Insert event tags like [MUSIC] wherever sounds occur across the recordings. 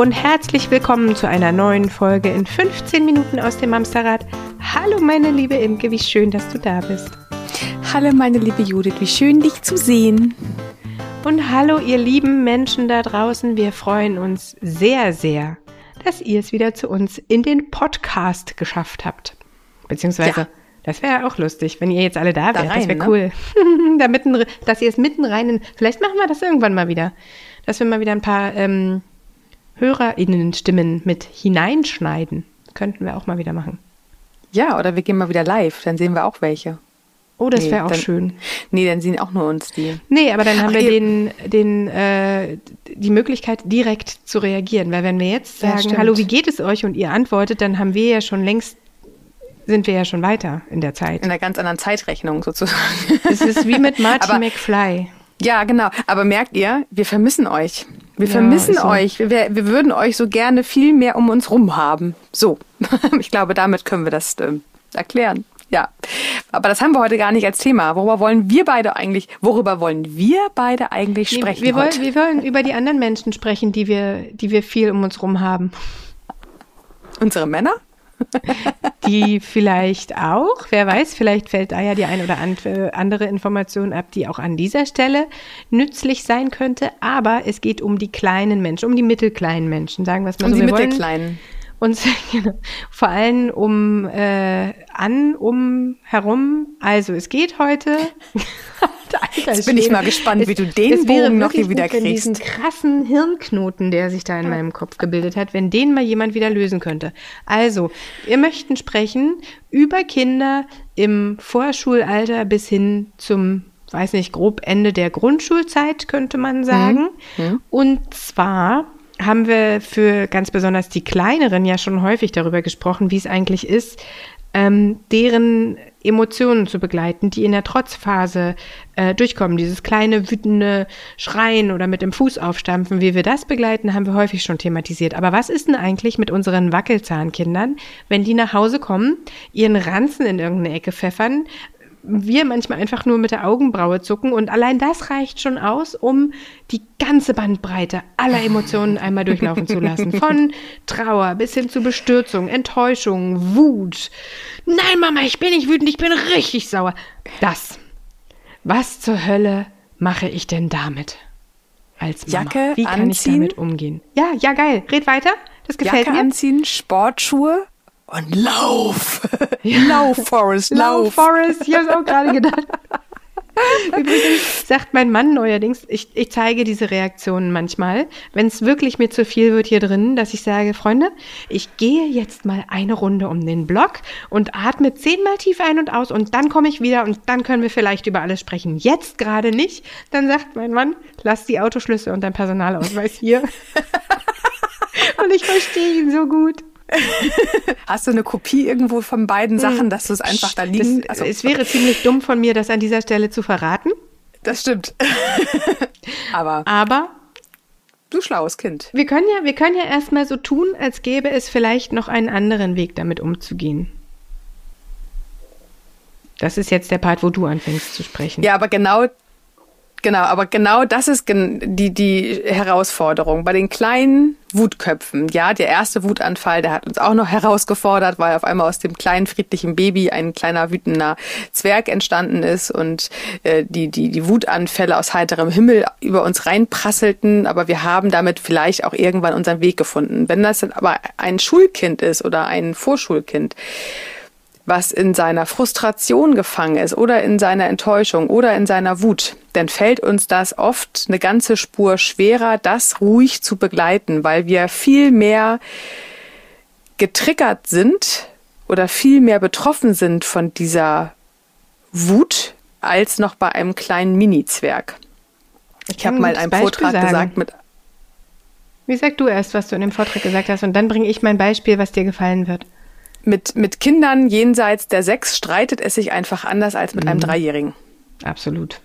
Und herzlich willkommen zu einer neuen Folge in 15 Minuten aus dem Amsterrad. Hallo meine liebe Imke, wie schön, dass du da bist. Hallo meine liebe Judith, wie schön dich zu sehen. Und hallo ihr lieben Menschen da draußen, wir freuen uns sehr, sehr, dass ihr es wieder zu uns in den Podcast geschafft habt. Beziehungsweise, ja. das wäre auch lustig, wenn ihr jetzt alle da wärt. Da das wäre ne? cool. [LAUGHS] da mitten, dass ihr es mitten rein in, vielleicht machen wir das irgendwann mal wieder. Dass wir mal wieder ein paar ähm, HörerInnen-Stimmen mit hineinschneiden. Könnten wir auch mal wieder machen. Ja, oder wir gehen mal wieder live, dann sehen wir auch welche. Oh, das nee, wäre auch dann, schön. Nee, dann sehen auch nur uns die. Nee, aber dann haben Ach, wir den, den, äh, die Möglichkeit, direkt zu reagieren. Weil wenn wir jetzt sagen, ja, hallo, wie geht es euch? Und ihr antwortet, dann haben wir ja schon längst, sind wir ja schon weiter in der Zeit. In einer ganz anderen Zeitrechnung sozusagen. Es ist wie mit [LAUGHS] Marty aber, McFly. Ja, genau. Aber merkt ihr, wir vermissen euch. Wir ja, vermissen so. euch. Wir, wir würden euch so gerne viel mehr um uns rum haben. So. [LAUGHS] ich glaube, damit können wir das äh, erklären. Ja. Aber das haben wir heute gar nicht als Thema. Worüber wollen wir beide eigentlich, worüber wollen wir beide eigentlich sprechen? Nee, wir, wollen, wir wollen über die anderen Menschen sprechen, die wir, die wir viel um uns rum haben. Unsere Männer? Die vielleicht auch, wer weiß, vielleicht fällt da ja die ein oder andere Information ab, die auch an dieser Stelle nützlich sein könnte. Aber es geht um die kleinen Menschen, um die mittelkleinen Menschen, sagen wir es mal um so. Die wir mittelkleinen. uns [LAUGHS] genau, vor allem um äh, an, um herum. Also es geht heute. [LAUGHS] Alter, Jetzt bin ich mal gespannt, es, wie du den Bogen noch hier wieder kriegst. Diesen krassen Hirnknoten, der sich da in meinem Kopf gebildet hat, wenn den mal jemand wieder lösen könnte. Also, wir möchten sprechen über Kinder im Vorschulalter bis hin zum weiß nicht, grob Ende der Grundschulzeit, könnte man sagen. Mhm. Mhm. Und zwar haben wir für ganz besonders die Kleineren ja schon häufig darüber gesprochen, wie es eigentlich ist, ähm, deren Emotionen zu begleiten, die in der Trotzphase äh, durchkommen. Dieses kleine wütende Schreien oder mit dem Fuß aufstampfen, wie wir das begleiten, haben wir häufig schon thematisiert. Aber was ist denn eigentlich mit unseren Wackelzahnkindern, wenn die nach Hause kommen, ihren Ranzen in irgendeine Ecke pfeffern, wir manchmal einfach nur mit der Augenbraue zucken und allein das reicht schon aus, um die ganze Bandbreite aller Emotionen einmal durchlaufen zu lassen. Von Trauer bis hin zu Bestürzung, Enttäuschung, Wut. Nein, Mama, ich bin nicht wütend, ich bin richtig sauer. Das. Was zur Hölle mache ich denn damit? Als Mama. Jacke Wie kann anziehen? ich damit umgehen? Ja, ja, geil. Red weiter. Das gefällt Jacke mir. anziehen, Sportschuhe, und lauf! [LAUGHS] Ja. Lauf, Forrest, lauf! Lauf, Forrest, ich habe auch gerade [LAUGHS] gedacht. Übrigens sagt mein Mann neuerdings, ich, ich zeige diese Reaktionen manchmal, wenn es wirklich mir zu viel wird hier drin, dass ich sage, Freunde, ich gehe jetzt mal eine Runde um den Block und atme zehnmal tief ein und aus und dann komme ich wieder und dann können wir vielleicht über alles sprechen. Jetzt gerade nicht. Dann sagt mein Mann, lass die Autoschlüssel und dein Personalausweis hier. [LAUGHS] und ich verstehe ihn so gut. Hast du eine Kopie irgendwo von beiden hm. Sachen, dass du es einfach da liegen? Das, also, es wäre ziemlich dumm von mir, das an dieser Stelle zu verraten. Das stimmt. [LAUGHS] Aber. Aber. Du schlaues Kind. Wir können ja, wir können ja erstmal so tun, als gäbe es vielleicht noch einen anderen Weg, damit umzugehen. Das ist jetzt der Part, wo du anfängst zu sprechen. Ja, aber genau Genau, aber genau das ist die, die Herausforderung. Bei den kleinen Wutköpfen, ja, der erste Wutanfall, der hat uns auch noch [LAUGHS] herausgefordert, weil auf einmal aus dem kleinen friedlichen Baby ein kleiner wütender Zwerg entstanden ist und äh, die, die, die Wutanfälle aus heiterem Himmel über uns reinprasselten, aber wir haben damit vielleicht auch irgendwann unseren Weg gefunden. Wenn das aber ein Schulkind ist oder ein Vorschulkind, was in seiner Frustration gefangen ist oder in seiner Enttäuschung oder in seiner Wut, dann fällt uns das oft eine ganze Spur schwerer, das ruhig zu begleiten, weil wir viel mehr getriggert sind oder viel mehr betroffen sind von dieser Wut als noch bei einem kleinen Mini-Zwerg. Ich habe mal einen Vortrag sagen. gesagt mit. Wie sag du erst, was du in dem Vortrag gesagt hast, und dann bringe ich mein Beispiel, was dir gefallen wird mit, mit Kindern jenseits der sechs streitet es sich einfach anders als mit mhm. einem Dreijährigen. Absolut.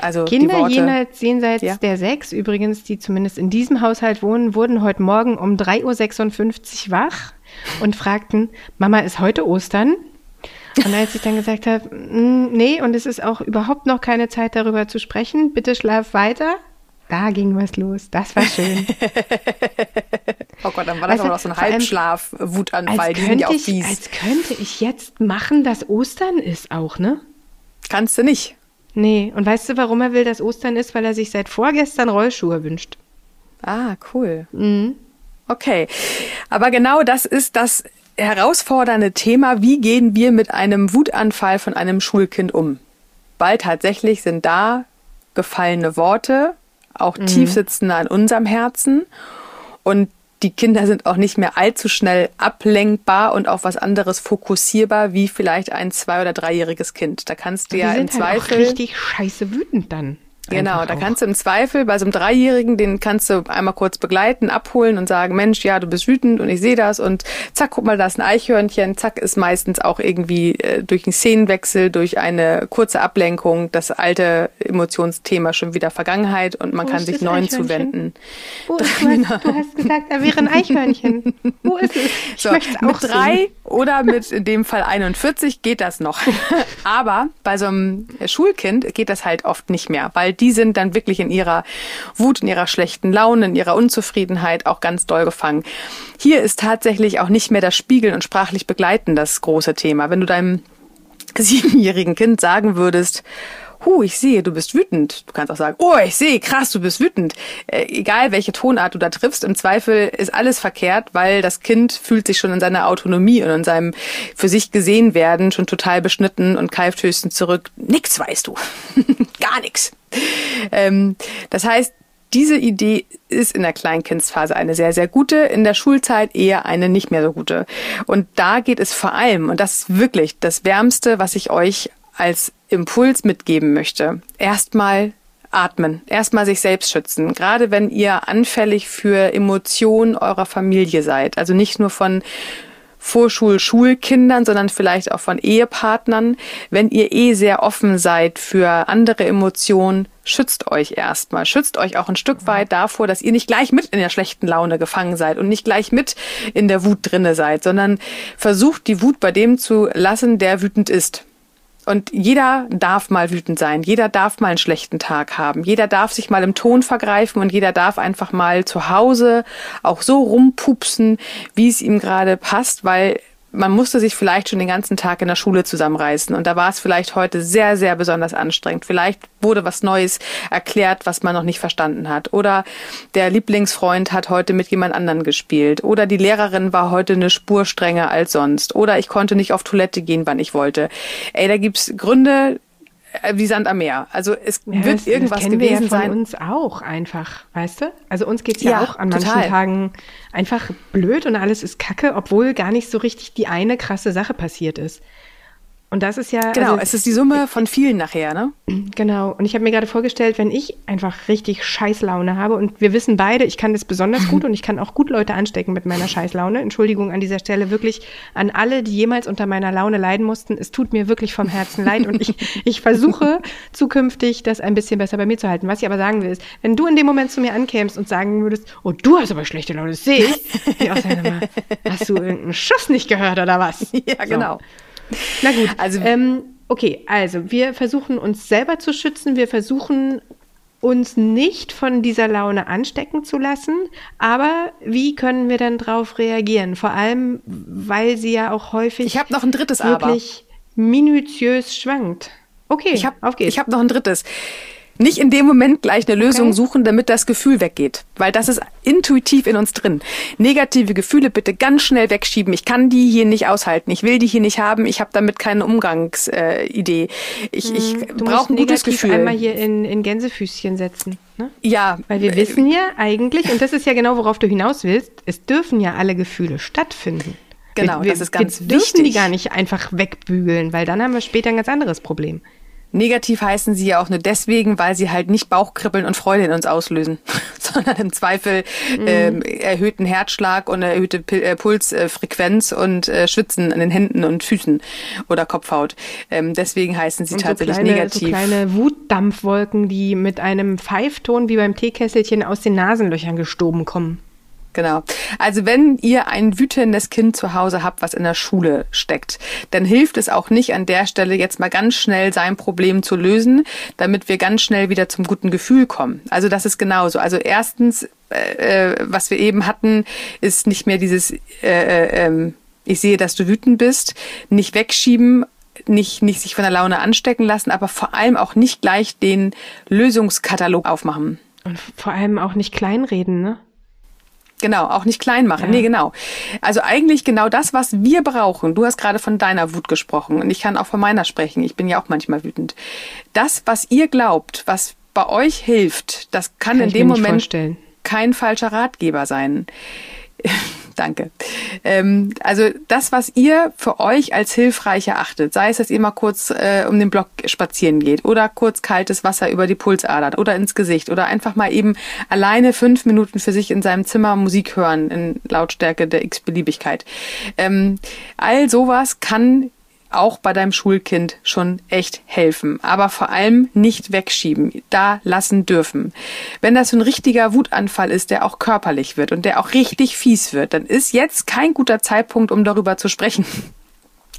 Also Kinder jenseits, jenseits ja. der sechs, übrigens, die zumindest in diesem Haushalt wohnen, wurden heute Morgen um 3.56 Uhr wach und fragten, Mama, ist heute Ostern? Und als ich dann gesagt habe, mm, nee, und es ist auch überhaupt noch keine Zeit darüber zu sprechen, bitte schlaf weiter, Da ging was los. Das war schön. [LAUGHS] oh Gott, dann war das weißt aber noch so ein Halbschlaf-Wutanfall. Die sind ja auch fies. Als könnte ich jetzt machen, dass Ostern ist auch, ne? Kannst du nicht. Nee. Und weißt du, warum er will, dass Ostern ist? Weil er sich seit vorgestern Rollschuhe wünscht. Ah, cool. Mhm. Okay. Aber genau das ist das herausfordernde Thema. Wie gehen wir mit einem Wutanfall von einem Schulkind um? Weil tatsächlich sind da gefallene Worte, auch mhm. tief sitzende an unserem Herzen. Und die Kinder sind auch nicht mehr allzu schnell ablenkbar und auf was anderes fokussierbar wie vielleicht ein zwei- oder dreijähriges Kind. Da kannst du ja im halt Zweifel. Auch richtig scheiße wütend dann. Genau, da kannst du im Zweifel bei so einem Dreijährigen, den kannst du einmal kurz begleiten, abholen und sagen, Mensch, ja, du bist wütend und ich sehe das und zack, guck mal, da ist ein Eichhörnchen, zack, ist meistens auch irgendwie äh, durch einen Szenenwechsel, durch eine kurze Ablenkung das alte Emotionsthema schon wieder Vergangenheit und man Wo kann sich neuen zuwenden. Wo [LAUGHS] ist, du, hast, du hast gesagt, da wäre ein Eichhörnchen. Wo ist es? Ich so, möchte auch mit drei sehen. oder mit in dem Fall 41 geht das noch. [LAUGHS] Aber bei so einem Schulkind geht das halt oft nicht mehr, weil die sind dann wirklich in ihrer Wut, in ihrer schlechten Laune, in ihrer Unzufriedenheit auch ganz doll gefangen. Hier ist tatsächlich auch nicht mehr das Spiegeln und sprachlich begleiten das große Thema. Wenn du deinem siebenjährigen Kind sagen würdest, Hu, ich sehe, du bist wütend. Du kannst auch sagen, oh, ich sehe, krass, du bist wütend. Äh, egal, welche Tonart du da triffst, im Zweifel ist alles verkehrt, weil das Kind fühlt sich schon in seiner Autonomie und in seinem für sich gesehen werden schon total beschnitten und keift höchstens zurück. Nix weißt du. [LAUGHS] Gar nix. Ähm, das heißt, diese Idee ist in der Kleinkindsphase eine sehr, sehr gute, in der Schulzeit eher eine nicht mehr so gute. Und da geht es vor allem, und das ist wirklich das Wärmste, was ich euch als Impuls mitgeben möchte. Erstmal atmen, erstmal sich selbst schützen, gerade wenn ihr anfällig für Emotionen eurer Familie seid, also nicht nur von Vorschul-Schulkindern, sondern vielleicht auch von Ehepartnern. Wenn ihr eh sehr offen seid für andere Emotionen, schützt euch erstmal. Schützt euch auch ein Stück weit davor, dass ihr nicht gleich mit in der schlechten Laune gefangen seid und nicht gleich mit in der Wut drinne seid, sondern versucht die Wut bei dem zu lassen, der wütend ist. Und jeder darf mal wütend sein, jeder darf mal einen schlechten Tag haben, jeder darf sich mal im Ton vergreifen und jeder darf einfach mal zu Hause auch so rumpupsen, wie es ihm gerade passt, weil man musste sich vielleicht schon den ganzen Tag in der Schule zusammenreißen und da war es vielleicht heute sehr, sehr besonders anstrengend. Vielleicht wurde was Neues erklärt, was man noch nicht verstanden hat. Oder der Lieblingsfreund hat heute mit jemand anderen gespielt. Oder die Lehrerin war heute eine Spur strenger als sonst. Oder ich konnte nicht auf Toilette gehen, wann ich wollte. Ey, da gibt's Gründe, wie Sand am Meer. Also es ja, wird das, irgendwas das gewesen wir ja von uns auch einfach, weißt du? Also uns geht's ja, ja auch an total. manchen Tagen einfach blöd und alles ist Kacke, obwohl gar nicht so richtig die eine krasse Sache passiert ist. Und das ist ja. Genau, also, es ist die Summe von vielen nachher, ne? Genau. Und ich habe mir gerade vorgestellt, wenn ich einfach richtig Scheißlaune habe und wir wissen beide, ich kann das besonders gut und ich kann auch gut Leute anstecken mit meiner Scheißlaune. Entschuldigung an dieser Stelle wirklich an alle, die jemals unter meiner Laune leiden mussten. Es tut mir wirklich vom Herzen leid und ich, ich versuche [LAUGHS] zukünftig das ein bisschen besser bei mir zu halten. Was ich aber sagen will, ist, wenn du in dem Moment zu mir ankämst und sagen würdest, oh, du hast aber schlechte Laune, das sehe ich. ich auch sagen, hast du irgendeinen Schuss nicht gehört oder was? Ja, genau. So. [LAUGHS] Na gut, also ähm, okay, also wir versuchen uns selber zu schützen, wir versuchen uns nicht von dieser Laune anstecken zu lassen, aber wie können wir dann darauf reagieren? Vor allem, weil sie ja auch häufig ich habe noch ein drittes wirklich aber. minutiös schwankt. Okay, ich habe ich habe noch ein drittes nicht in dem Moment gleich eine Lösung okay. suchen, damit das Gefühl weggeht. Weil das ist intuitiv in uns drin. Negative Gefühle bitte ganz schnell wegschieben. Ich kann die hier nicht aushalten. Ich will die hier nicht haben. Ich habe damit keine Umgangsidee. Äh, ich ich hm, brauche ein gutes Gefühl. einmal hier in, in Gänsefüßchen setzen. Ne? Ja. Weil wir wissen ja eigentlich, und das ist ja genau, worauf du hinaus willst, es dürfen ja alle Gefühle stattfinden. Genau, wir, das ist ganz wir wichtig. Wir dürfen die gar nicht einfach wegbügeln, weil dann haben wir später ein ganz anderes Problem. Negativ heißen sie ja auch nur deswegen, weil sie halt nicht Bauchkribbeln und Freude in uns auslösen, [LAUGHS] sondern im Zweifel mhm. ähm, erhöhten Herzschlag und erhöhte äh, Pulsfrequenz und äh, Schwitzen an den Händen und Füßen oder Kopfhaut. Ähm, deswegen heißen sie und tatsächlich so kleine, negativ. So kleine Wutdampfwolken, die mit einem Pfeifton wie beim Teekesselchen aus den Nasenlöchern gestoben kommen. Genau. Also wenn ihr ein wütendes Kind zu Hause habt, was in der Schule steckt, dann hilft es auch nicht an der Stelle jetzt mal ganz schnell sein Problem zu lösen, damit wir ganz schnell wieder zum guten Gefühl kommen. Also das ist genauso. Also erstens, äh, äh was wir eben hatten, ist nicht mehr dieses, äh, äh, ähm, ich sehe, dass du wütend bist, nicht wegschieben, nicht, nicht sich von der Laune anstecken lassen, aber vor allem auch nicht gleich den Lösungskatalog aufmachen. Und vor allem auch nicht kleinreden, ne? Genau, auch nicht klein machen. Ja. Nee, genau. Also eigentlich genau das, was wir brauchen. Du hast gerade von deiner Wut gesprochen und ich kann auch von meiner sprechen. Ich bin ja auch manchmal wütend. Das, was ihr glaubt, was bei euch hilft, das kann, kann in dem Moment vorstellen. kein falscher Ratgeber sein. [LAUGHS] Danke. Ähm, also das, was ihr für euch als hilfreich erachtet, sei es, dass ihr mal kurz äh, um den Block spazieren geht oder kurz kaltes Wasser über die Pulsadern oder ins Gesicht oder einfach mal eben alleine fünf Minuten für sich in seinem Zimmer Musik hören in Lautstärke der x-Beliebigkeit. Ähm, all sowas kann auch bei deinem Schulkind schon echt helfen. Aber vor allem nicht wegschieben, da lassen dürfen. Wenn das so ein richtiger Wutanfall ist, der auch körperlich wird und der auch richtig fies wird, dann ist jetzt kein guter Zeitpunkt, um darüber zu sprechen.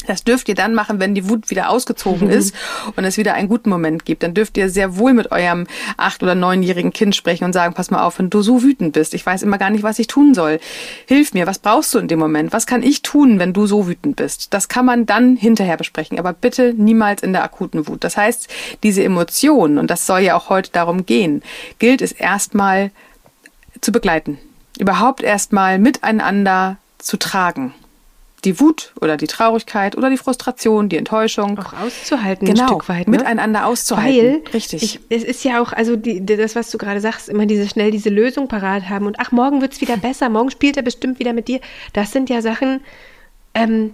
Das dürft ihr dann machen, wenn die Wut wieder ausgezogen mhm. [LAUGHS] ist und es wieder einen guten Moment gibt. Dann dürft ihr sehr wohl mit eurem acht- oder neunjährigen Kind sprechen und sagen, pass mal auf, wenn du so wütend bist, ich weiß immer gar nicht, was ich tun soll. Hilf mir, was brauchst du in dem Moment? Was kann ich tun, wenn du so wütend bist? Das kann man dann hinterher besprechen, aber bitte niemals in der akuten Wut. Das heißt, diese Emotionen, und das soll ja auch heute darum gehen, gilt es erstmal zu begleiten. Überhaupt erstmal miteinander zu tragen die Wut oder die Traurigkeit oder die Frustration, die Enttäuschung. Auch auszuhalten, genau, ein Stück weit. Ne? Miteinander auszuhalten. Weil, richtig. Ich, es ist ja auch, also die, das, was du gerade sagst, immer diese schnell diese Lösung parat haben und ach, morgen wird es wieder besser, morgen spielt er bestimmt wieder mit dir. Das sind ja Sachen, ähm,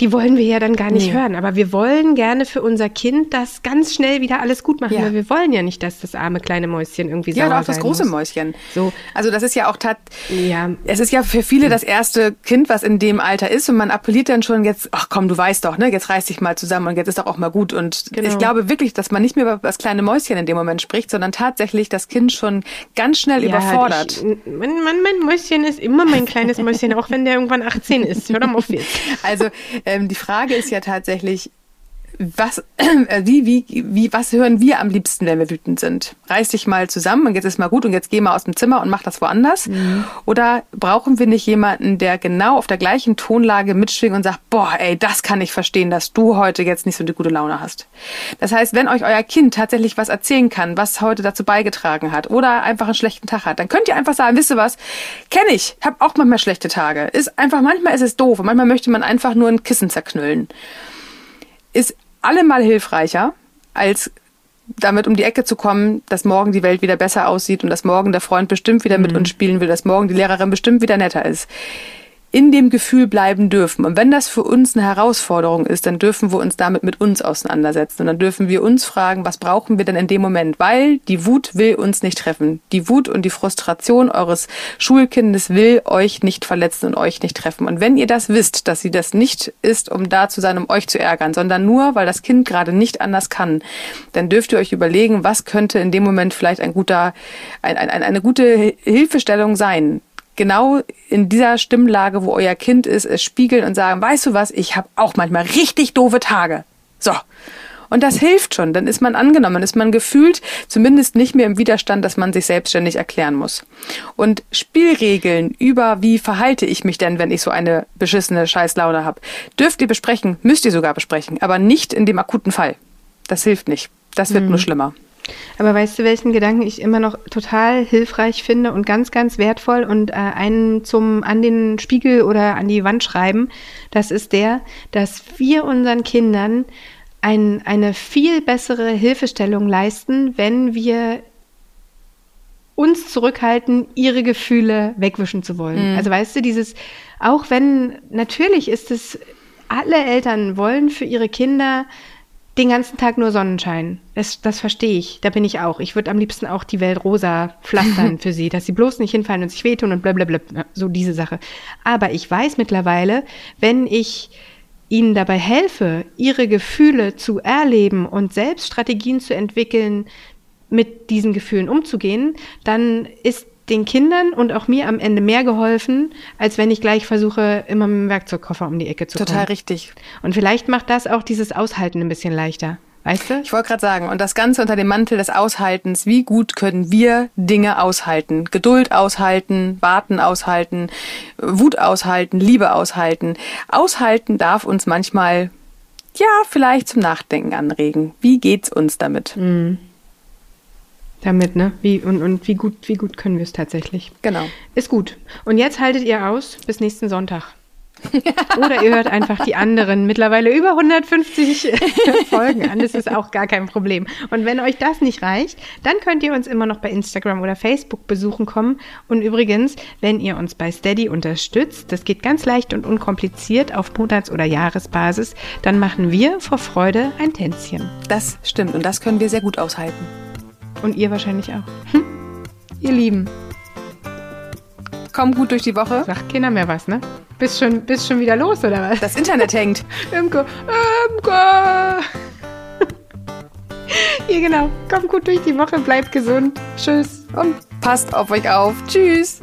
die wollen wir ja dann gar nicht nee. hören. Aber wir wollen gerne für unser Kind das ganz schnell wieder alles gut machen. Ja. Weil wir wollen ja nicht, dass das arme kleine Mäuschen irgendwie ja, sauer Ja, auch das große muss. Mäuschen. So. Also das ist ja auch tat. Ja. Es ist ja für viele das erste Kind, was in dem Alter ist. Und man appelliert dann schon jetzt, ach komm, du weißt doch, ne, jetzt reiß dich mal zusammen und jetzt ist doch auch mal gut. Und genau. ich glaube wirklich, dass man nicht mehr über das kleine Mäuschen in dem Moment spricht, sondern tatsächlich das Kind schon ganz schnell ja, überfordert. Ich, mein, mein, mein Mäuschen ist immer mein kleines Mäuschen, auch wenn der irgendwann 18 ist. Hör doch mal auf jetzt. Also ähm, die Frage ist ja tatsächlich, was, [CLEARS THROAT] äh, wie, wie, wie, was hören wir am liebsten, wenn wir wütend sind? Reiß dich mal zusammen und jetzt ist mal gut und jetzt geh mal aus dem Zimmer und mach das woanders. Mhm. Oder brauchen wir nicht jemanden, der genau auf der gleichen Tonlage mitschwingt und sagt, boah, ey, das kann ich verstehen, dass du heute jetzt nicht so eine gute Laune hast. Das heißt, wenn euch euer Kind tatsächlich was erzählen kann, was heute dazu beigetragen hat oder einfach einen schlechten Tag hat, dann könnt ihr einfach sagen, wisst ihr was, kenne ich, hab auch manchmal schlechte Tage. Ist einfach, manchmal ist es doof und manchmal möchte man einfach nur ein Kissen zerknüllen. Ist allemal hilfreicher, als damit um die Ecke zu kommen, dass morgen die Welt wieder besser aussieht und dass morgen der Freund bestimmt wieder mit mhm. uns spielen will, dass morgen die Lehrerin bestimmt wieder netter ist in dem Gefühl bleiben dürfen. Und wenn das für uns eine Herausforderung ist, dann dürfen wir uns damit mit uns auseinandersetzen. Und dann dürfen wir uns fragen, was brauchen wir denn in dem Moment? Weil die Wut will uns nicht treffen. Die Wut und die Frustration eures Schulkindes will euch nicht verletzen und euch nicht treffen. Und wenn ihr das wisst, dass sie das nicht ist, um da zu sein, um euch zu ärgern, sondern nur, weil das Kind gerade nicht anders kann, dann dürft ihr euch überlegen, was könnte in dem Moment vielleicht ein guter, ein, ein, eine gute Hilfestellung sein genau in dieser Stimmlage, wo euer Kind ist, es spiegeln und sagen, weißt du was, ich habe auch manchmal richtig doofe Tage. So. Und das hilft schon. Dann ist man angenommen, ist man gefühlt zumindest nicht mehr im Widerstand, dass man sich selbstständig erklären muss. Und Spielregeln über, wie verhalte ich mich denn, wenn ich so eine beschissene Scheißlaune habe, dürft ihr besprechen, müsst ihr sogar besprechen, aber nicht in dem akuten Fall. Das hilft nicht. Das wird mhm. nur schlimmer. Aber weißt du, welchen Gedanken ich immer noch total hilfreich finde und ganz, ganz wertvoll und äh, einen zum an den Spiegel oder an die Wand schreiben? Das ist der, dass wir unseren Kindern ein, eine viel bessere Hilfestellung leisten, wenn wir uns zurückhalten, ihre Gefühle wegwischen zu wollen. Mhm. Also weißt du, dieses, auch wenn natürlich ist es, alle Eltern wollen für ihre Kinder den ganzen Tag nur Sonnenschein. Das, das verstehe ich. Da bin ich auch. Ich würde am liebsten auch die Welt rosa pflastern [LAUGHS] für sie, dass sie bloß nicht hinfallen und sich wehtun und blablabla. So diese Sache. Aber ich weiß mittlerweile, wenn ich ihnen dabei helfe, ihre Gefühle zu erleben und selbst Strategien zu entwickeln, mit diesen Gefühlen umzugehen, dann ist den Kindern und auch mir am Ende mehr geholfen, als wenn ich gleich versuche, immer mit dem Werkzeugkoffer um die Ecke zu Total kommen. richtig. Und vielleicht macht das auch dieses Aushalten ein bisschen leichter. Weißt du? Ich wollte gerade sagen, und das Ganze unter dem Mantel des Aushaltens, wie gut können wir Dinge aushalten? Geduld aushalten, Warten aushalten, Wut aushalten, Liebe aushalten. Aushalten darf uns manchmal, ja, vielleicht zum Nachdenken anregen. Wie geht's uns damit? Damit, ne? Wie, und, und wie gut, wie gut können wir es tatsächlich? Genau. Ist gut. Und jetzt haltet ihr aus bis nächsten Sonntag. [LAUGHS] Oder ihr hört einfach die anderen mittlerweile über 150 [LAUGHS] Folgen an. Das ist auch gar kein Problem. Und wenn euch das nicht reicht, dann könnt ihr uns immer noch bei Instagram oder Facebook besuchen kommen. Und übrigens, wenn ihr uns bei Steady unterstützt, das geht ganz leicht und unkompliziert auf Monats- oder Jahresbasis, dann machen wir vor Freude ein Tänzchen. Das stimmt und das können wir sehr gut aushalten. Und ihr wahrscheinlich auch. Hm. Ihr Lieben, Komm gut durch die Woche. sagt keiner mehr was, ne? Bist schon, bist schon wieder los, oder was? Das Internet hängt. [LAUGHS] Imke, Imke. [LAUGHS] Hier genau. Kommt gut durch die Woche, bleibt gesund. Tschüss. Und passt auf euch auf. Tschüss.